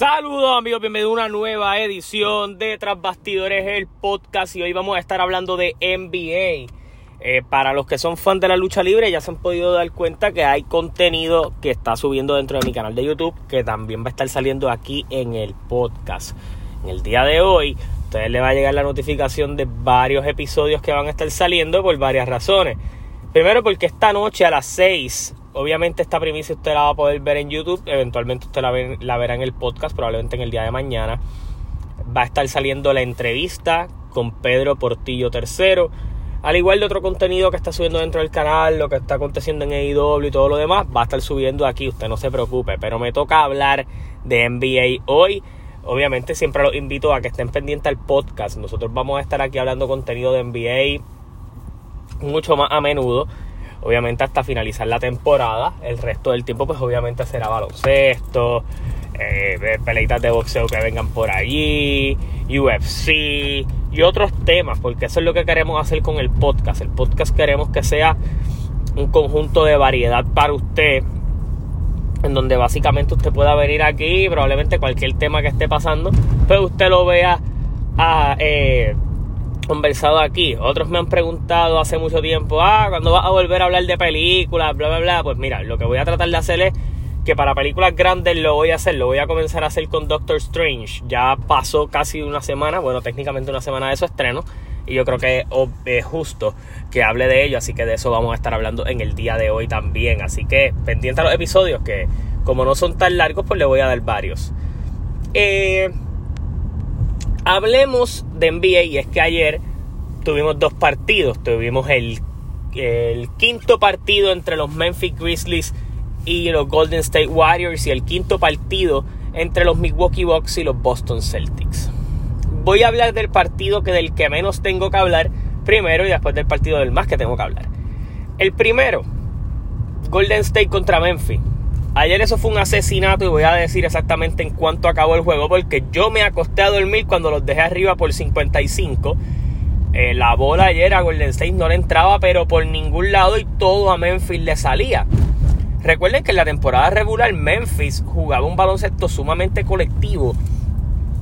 Saludos amigos, bienvenidos a una nueva edición de Tras Bastidores, el podcast y hoy vamos a estar hablando de NBA. Eh, para los que son fans de la lucha libre ya se han podido dar cuenta que hay contenido que está subiendo dentro de mi canal de YouTube que también va a estar saliendo aquí en el podcast. En el día de hoy, a ustedes les va a llegar la notificación de varios episodios que van a estar saliendo por varias razones. Primero porque esta noche a las 6 Obviamente esta primicia usted la va a poder ver en YouTube, eventualmente usted la, verá en el podcast, probablemente en el día de mañana. Va a estar saliendo la entrevista con Pedro Portillo III, al igual de otro contenido que está subiendo dentro del canal, lo que está aconteciendo en AEW y todo lo demás, va a estar subiendo aquí, usted no se preocupe, pero me toca hablar de NBA hoy. Obviamente siempre los invito a que estén pendientes al podcast. Nosotros vamos a estar aquí hablando contenido de NBA mucho más a menudo obviamente hasta finalizar la temporada. El resto del tiempo, pues obviamente será baloncesto, eh, peleitas de boxeo que vengan por allí, UFC y otros temas, porque eso es lo que queremos hacer con el podcast. El podcast queremos que sea un conjunto de variedad para usted, en donde básicamente usted pueda venir aquí, probablemente cualquier tema que esté pasando, pues usted lo vea a... Eh, conversado aquí. Otros me han preguntado hace mucho tiempo, ah, cuando vas a volver a hablar de películas? Bla, bla, bla. Pues mira, lo que voy a tratar de hacer es que para películas grandes lo voy a hacer, lo voy a comenzar a hacer con Doctor Strange. Ya pasó casi una semana, bueno, técnicamente una semana de su estreno. Y yo creo que es justo que hable de ello, así que de eso vamos a estar hablando en el día de hoy también. Así que pendiente a los episodios, que como no son tan largos, pues le voy a dar varios. Eh, hablemos de NBA y es que ayer tuvimos dos partidos. Tuvimos el, el quinto partido entre los Memphis Grizzlies y los Golden State Warriors y el quinto partido entre los Milwaukee Bucks y los Boston Celtics. Voy a hablar del partido que del que menos tengo que hablar primero y después del partido del más que tengo que hablar. El primero, Golden State contra Memphis. Ayer eso fue un asesinato y voy a decir exactamente en cuánto acabó el juego porque yo me acosté a dormir cuando los dejé arriba por 55. Eh, la bola ayer a Golden State no le entraba pero por ningún lado y todo a Memphis le salía. Recuerden que en la temporada regular Memphis jugaba un baloncesto sumamente colectivo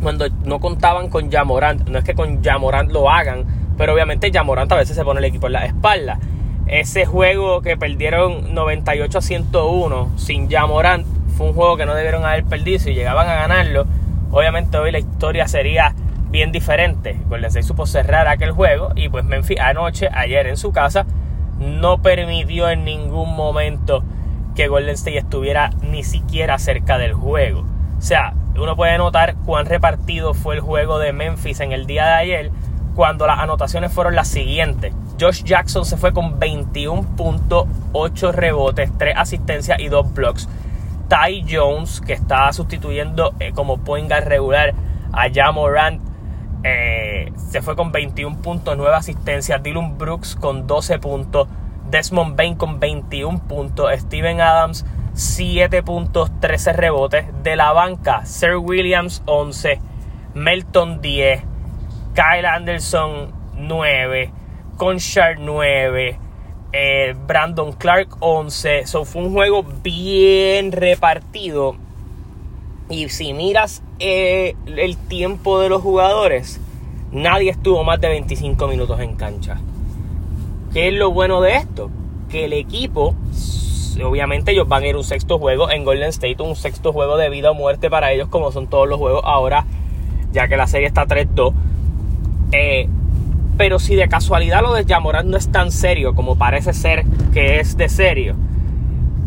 cuando no contaban con Jamorant. No es que con Jamorant lo hagan, pero obviamente Jamorant a veces se pone el equipo en la espalda. Ese juego que perdieron 98 a 101 sin Jamorant fue un juego que no debieron haber perdido. Si llegaban a ganarlo, obviamente hoy la historia sería bien diferente. Golden State supo cerrar aquel juego y pues Memphis anoche, ayer en su casa, no permitió en ningún momento que Golden State estuviera ni siquiera cerca del juego. O sea, uno puede notar cuán repartido fue el juego de Memphis en el día de ayer cuando las anotaciones fueron las siguientes. Josh Jackson se fue con 21.8 rebotes, 3 asistencias y 2 blocks. Ty Jones, que estaba sustituyendo eh, como point regular a Jamorant, eh, se fue con 21.9 asistencias. Dylan Brooks con 12 puntos. Desmond Bain con 21 puntos. Steven Adams 7 puntos, 13 rebotes. De la banca, Sir Williams 11. Melton 10. Kyle Anderson 9, Conchard 9, eh, Brandon Clark 11. Eso fue un juego bien repartido. Y si miras eh, el tiempo de los jugadores, nadie estuvo más de 25 minutos en cancha. ¿Qué es lo bueno de esto? Que el equipo, obviamente ellos van a ir un sexto juego en Golden State, un sexto juego de vida o muerte para ellos, como son todos los juegos ahora, ya que la serie está 3-2 eh, pero si de casualidad lo de Yamorán no es tan serio como parece ser que es de serio,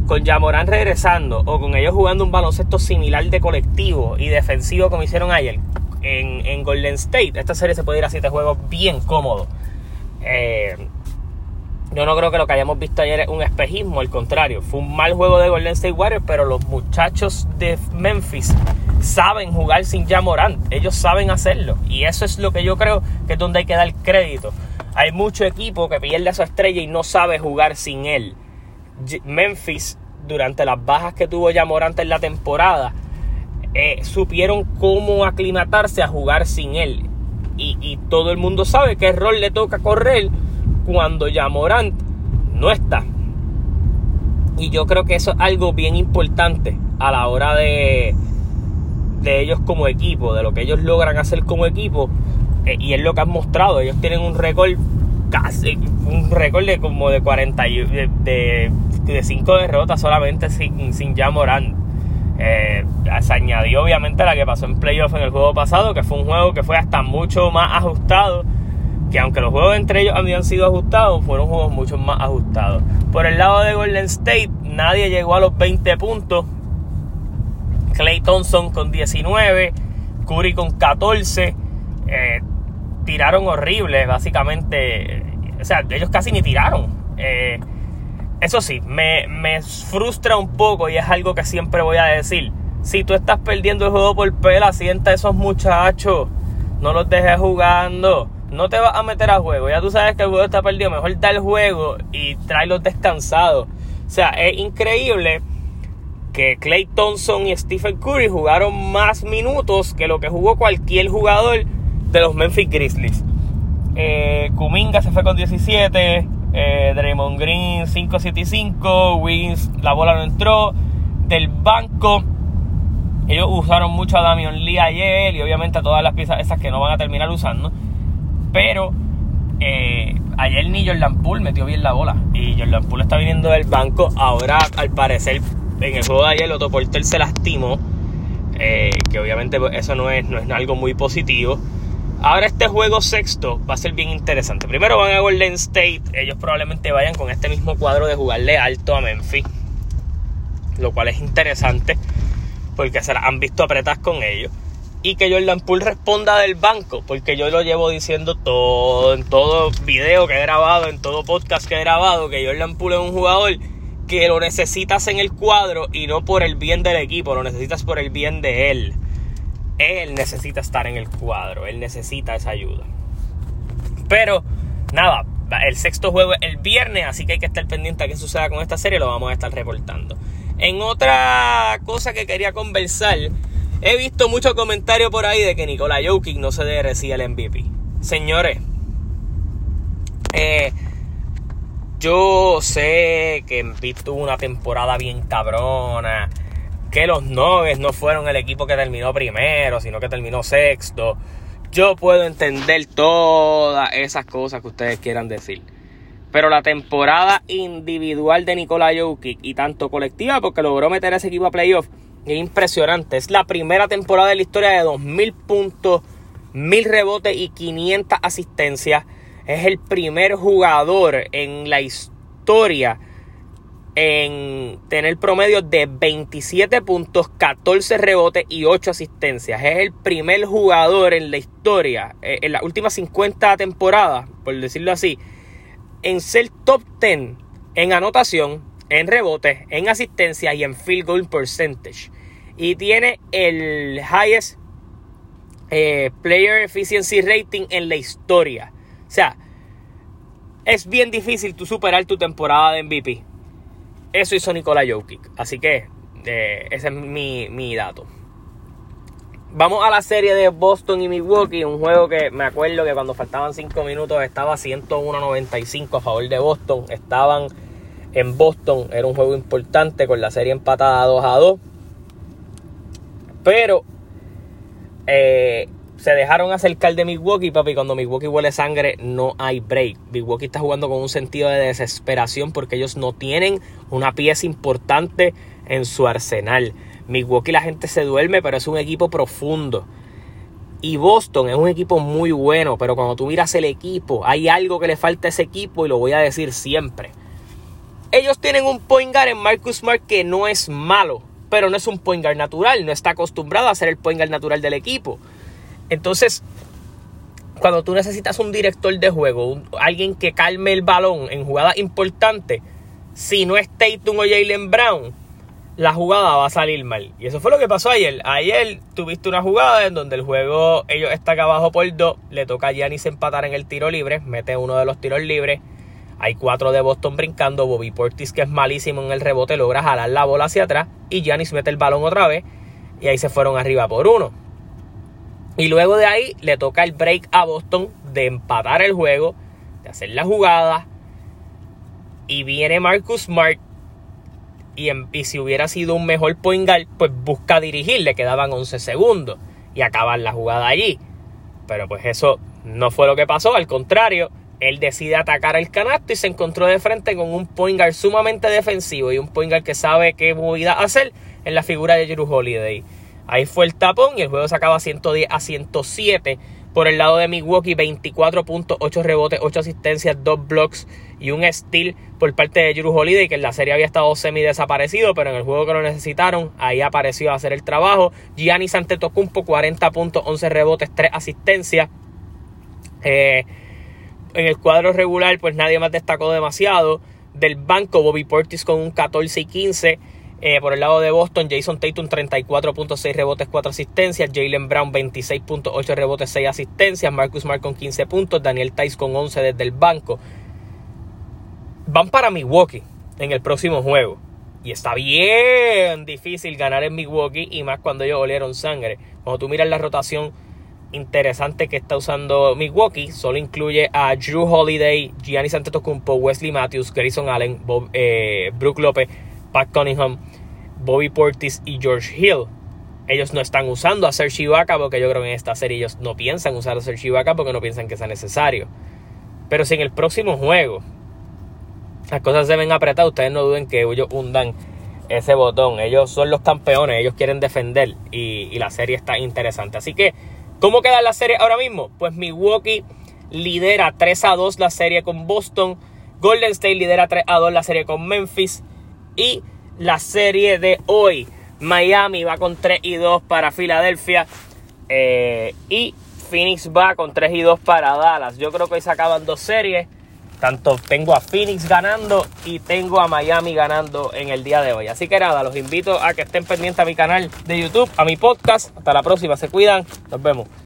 con Yamorán regresando o con ellos jugando un baloncesto similar de colectivo y defensivo como hicieron ayer en, Golden State, esta serie se puede ir a siete juegos bien cómodo. Eh, yo no creo que lo que hayamos visto ayer es un espejismo, al contrario, fue un mal juego de Golden State Warriors, pero los muchachos de Memphis saben jugar sin Jamorant, ellos saben hacerlo y eso es lo que yo creo que es donde hay que dar crédito. Hay mucho equipo que pierde a su estrella y no sabe jugar sin él. Memphis, durante las bajas que tuvo Jamorant en la temporada, eh, supieron cómo aclimatarse a jugar sin él. Y, todo el mundo sabe qué rol le toca correr cuando Jamorant no está. Y yo creo que eso es algo bien importante a la hora de, de ellos como equipo, de lo que ellos logran hacer como equipo, eh, y es lo que han mostrado. Ellos tienen un récord casi, un récord de como de 40 de, de, de 5 derrotas solamente sin, sin ya eh, se añadió obviamente la que pasó en playoff en el juego pasado, que fue un juego que fue hasta mucho más ajustado, que aunque los juegos entre ellos habían sido ajustados, fueron juegos mucho más ajustados. Por el lado de Golden State, nadie llegó a los 20 puntos. Clay Thompson con 19, Curry con 14. Eh, tiraron horrible, básicamente. O sea, ellos casi ni tiraron. Eh, eso sí, me, frustra un poco y es algo que siempre voy a decir. Si tú estás perdiendo el juego por pela, sienta a esos muchachos. No los dejes jugando. No te vas a meter a juego. Ya tú sabes que el juego está perdido. Mejor da el juego y tráelos descansados. O sea, es increíble que Clay Thompson y Stephen Curry jugaron más minutos que lo que jugó cualquier jugador de los Memphis Grizzlies. Eh, Kuminga se fue con 17. Eh, Draymond Green 5-7-5. Wiggins, la bola no entró. Del banco, ellos usaron mucho a Damian Lee ayer y obviamente a todas las piezas esas que no van a terminar usando. Pero eh, ayer ni Jordan Poole metió bien la bola. Y Jordan Poole está viniendo del banco. Ahora, al parecer, en el juego de ayer, Otto Porter se lastimó. Eh, que obviamente eso no es, no es algo muy positivo. Ahora este juego sexto va a ser bien interesante. Primero van a Golden State. Ellos probablemente vayan con este mismo cuadro de jugarle alto a Memphis. Lo cual es interesante. Porque se la han visto apretar con ellos. Y que Jordan Poole responda del banco. Porque yo lo llevo diciendo todo, en todo video que he grabado, en todo podcast que he grabado. Que Jordan Poole es un jugador que lo necesitas en el cuadro. Y no por el bien del equipo. Lo necesitas por el bien de él él necesita estar en el cuadro, él necesita esa ayuda. Pero nada, el sexto juego es el viernes, así que hay que estar pendiente a qué suceda con esta serie, lo vamos a estar reportando. En otra cosa que quería conversar, he visto muchos comentarios por ahí de que Nikola Jokic no se debe recibir el MVP. Señores, eh, yo sé que Embiid tuvo una temporada bien cabrona que los Nuggets no fueron el equipo que terminó primero, sino que terminó sexto. Yo puedo entender todas esas cosas que ustedes quieran decir. Pero la temporada individual de Nikola Jokic y tanto colectiva, porque logró meter a ese equipo a playoff, es impresionante. Es la primera temporada de la historia de 2000 puntos, 1000 rebotes y 500 asistencias. Es el primer jugador en la historia en tener promedio de 27 puntos, 14 rebotes y 8 asistencias. Es el primer jugador en la historia, eh, en las últimas 50 temporadas, por decirlo así, en ser top 10 en anotación, en rebotes, en asistencia y en field goal percentage. Y tiene el highest eh, player efficiency rating en la historia. O sea, es bien difícil tú superar tu temporada de MVP eso hizo Nikola Jokic. Así que eh, ese es mi, dato. Vamos a la serie de Boston y Milwaukee. Un juego que me acuerdo que cuando faltaban 5 minutos estaba 101-95 a favor de Boston. Estaban en Boston. Era un juego importante con la serie empatada 2 a 2. Pero eh, se dejaron acercar de Milwaukee, papi. Cuando Milwaukee huele sangre, no hay break. Milwaukee está jugando con un sentido de desesperación porque ellos no tienen una pieza importante en su arsenal. Milwaukee la gente se duerme, pero es un equipo profundo. Y Boston es un equipo muy bueno, pero cuando tú miras el equipo, hay algo que le falta a ese equipo y lo voy a decir siempre. Ellos tienen un point guard en Marcus Smart que no es malo, pero no es un point guard natural, no está acostumbrado a ser el point guard natural del equipo. Entonces, cuando tú necesitas un director de juego, alguien que calme el balón en jugadas importantes, si no es Tatum o Jalen Brown, la jugada va a salir mal. Y eso fue lo que pasó ayer. Ayer tuviste una jugada en donde el juego, ellos están abajo por dos, le toca a Giannis empatar en el tiro libre, mete uno de los tiros libres. Hay cuatro de Boston brincando. Bobby Portis, que es malísimo en el rebote, logra jalar la bola hacia atrás. Y Giannis mete el balón otra vez. Y ahí se fueron arriba por uno. Y luego de ahí le toca el break a Boston de empatar el juego, de hacer la jugada. Y viene Marcus Smart Y, y si hubiera sido un mejor point guard, pues busca dirigir, le quedaban 11 segundos y acabar la jugada allí. Pero pues eso no fue lo que pasó, al contrario, él decide atacar el canasto y se encontró de frente con un point guard sumamente defensivo y un point guard que sabe qué movida hacer en la figura de Drew Holiday. Ahí fue el tapón y el juego se acaba 110 a 107. Por el lado de Milwaukee, 24 puntos, 8 rebotes, 8 asistencias, 2 blocks y un steal por parte de Drew Holiday, que en la serie había estado semi desaparecido, pero en el juego que lo necesitaron, ahí apareció a hacer el trabajo. Giannis Antetokounmpo, 40 puntos, 11 rebotes, 3 asistencias. Eh, en el cuadro regular, pues nadie más destacó demasiado. Del banco, Bobby Portis con un 14 y 15. Eh, por el lado de Boston, Jason Tatum 34.6 rebotes, 4 asistencias. Jalen Brown 26.8 rebotes, 6 asistencias. Marcus Smart con 15 puntos. Daniel Tice con 11 desde el banco. Van para Milwaukee en el próximo juego. Y está bien difícil ganar en Milwaukee y más cuando ellos olieron sangre. Cuando tú miras la rotación interesante que está usando Milwaukee, solo incluye a Drew Holiday, Giannis Antetokounmpo, Wesley Matthews, Grayson Allen, Bob, eh, Brook Lopez, Pat Cunningham, Bobby Portis y George Hill. Ellos no están usando a Serge Ibaka porque yo creo que en esta serie ellos no piensan usar a Serge Ibaka porque no piensan que sea necesario. Pero si en el próximo juego las cosas se ven apretadas, ustedes no duden que ellos hundan ese botón. Ellos son los campeones, ellos quieren defender y, y la serie está interesante. Así que, ¿cómo queda la serie ahora mismo? Pues Milwaukee lidera 3 a 2 la serie con Boston. Golden State lidera 3 a 2 la serie con Memphis. Y la serie de hoy. Miami va con 3 y 2 para Filadelfia. Eh, y Phoenix va con 3 y 2 para Dallas. Yo creo que hoy se acaban dos series. Tanto tengo a Phoenix ganando y tengo a Miami ganando en el día de hoy. Así que nada, los invito a que estén pendientes a mi canal de YouTube, a mi podcast. Hasta la próxima, se cuidan. Nos vemos.